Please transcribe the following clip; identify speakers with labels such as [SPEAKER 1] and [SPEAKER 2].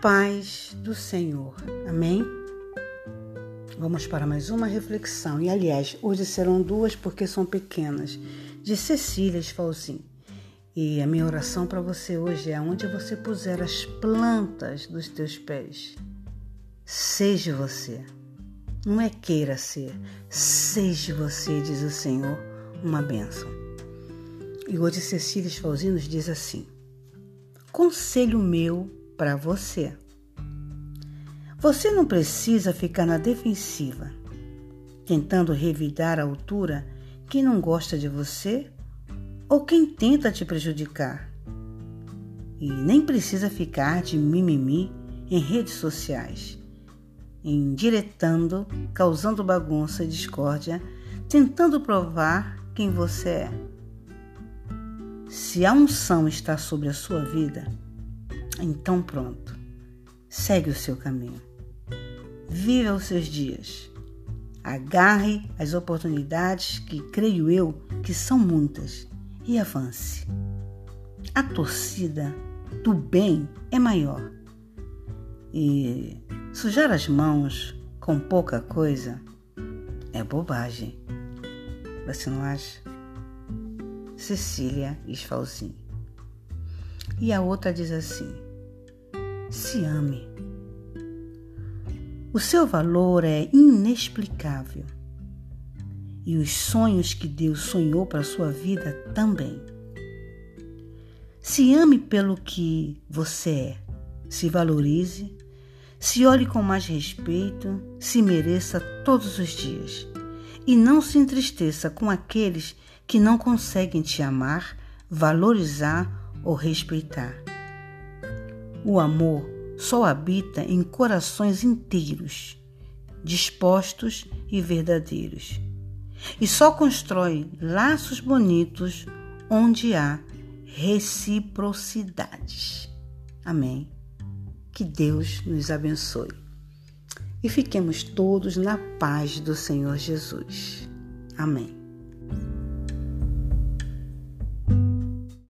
[SPEAKER 1] paz do Senhor. Amém? Vamos para mais uma reflexão. E aliás, hoje serão duas porque são pequenas, de Cecília Esfalzin. E a minha oração para você hoje é: onde você puser as plantas dos teus pés, seja você. Não é queira ser, seja você, diz o Senhor, uma bênção. E hoje Cecília Esfalzin nos diz assim: Conselho meu para você. Você não precisa ficar na defensiva, tentando revidar a altura quem não gosta de você ou quem tenta te prejudicar. E nem precisa ficar de mimimi em redes sociais, indiretando, causando bagunça e discórdia, tentando provar quem você é. Se a unção está sobre a sua vida, então pronto. Segue o seu caminho. Viva os seus dias. Agarre as oportunidades que creio eu que são muitas e avance. A torcida do bem é maior. E sujar as mãos com pouca coisa é bobagem. Você não acha? Cecília Esfalzin. E a outra diz assim: se ame. O seu valor é inexplicável. E os sonhos que Deus sonhou para a sua vida também. Se ame pelo que você é. Se valorize. Se olhe com mais respeito. Se mereça todos os dias. E não se entristeça com aqueles que não conseguem te amar, valorizar ou respeitar. O amor só habita em corações inteiros, dispostos e verdadeiros. E só constrói laços bonitos onde há reciprocidades. Amém. Que Deus nos abençoe. E fiquemos todos na paz do Senhor Jesus. Amém.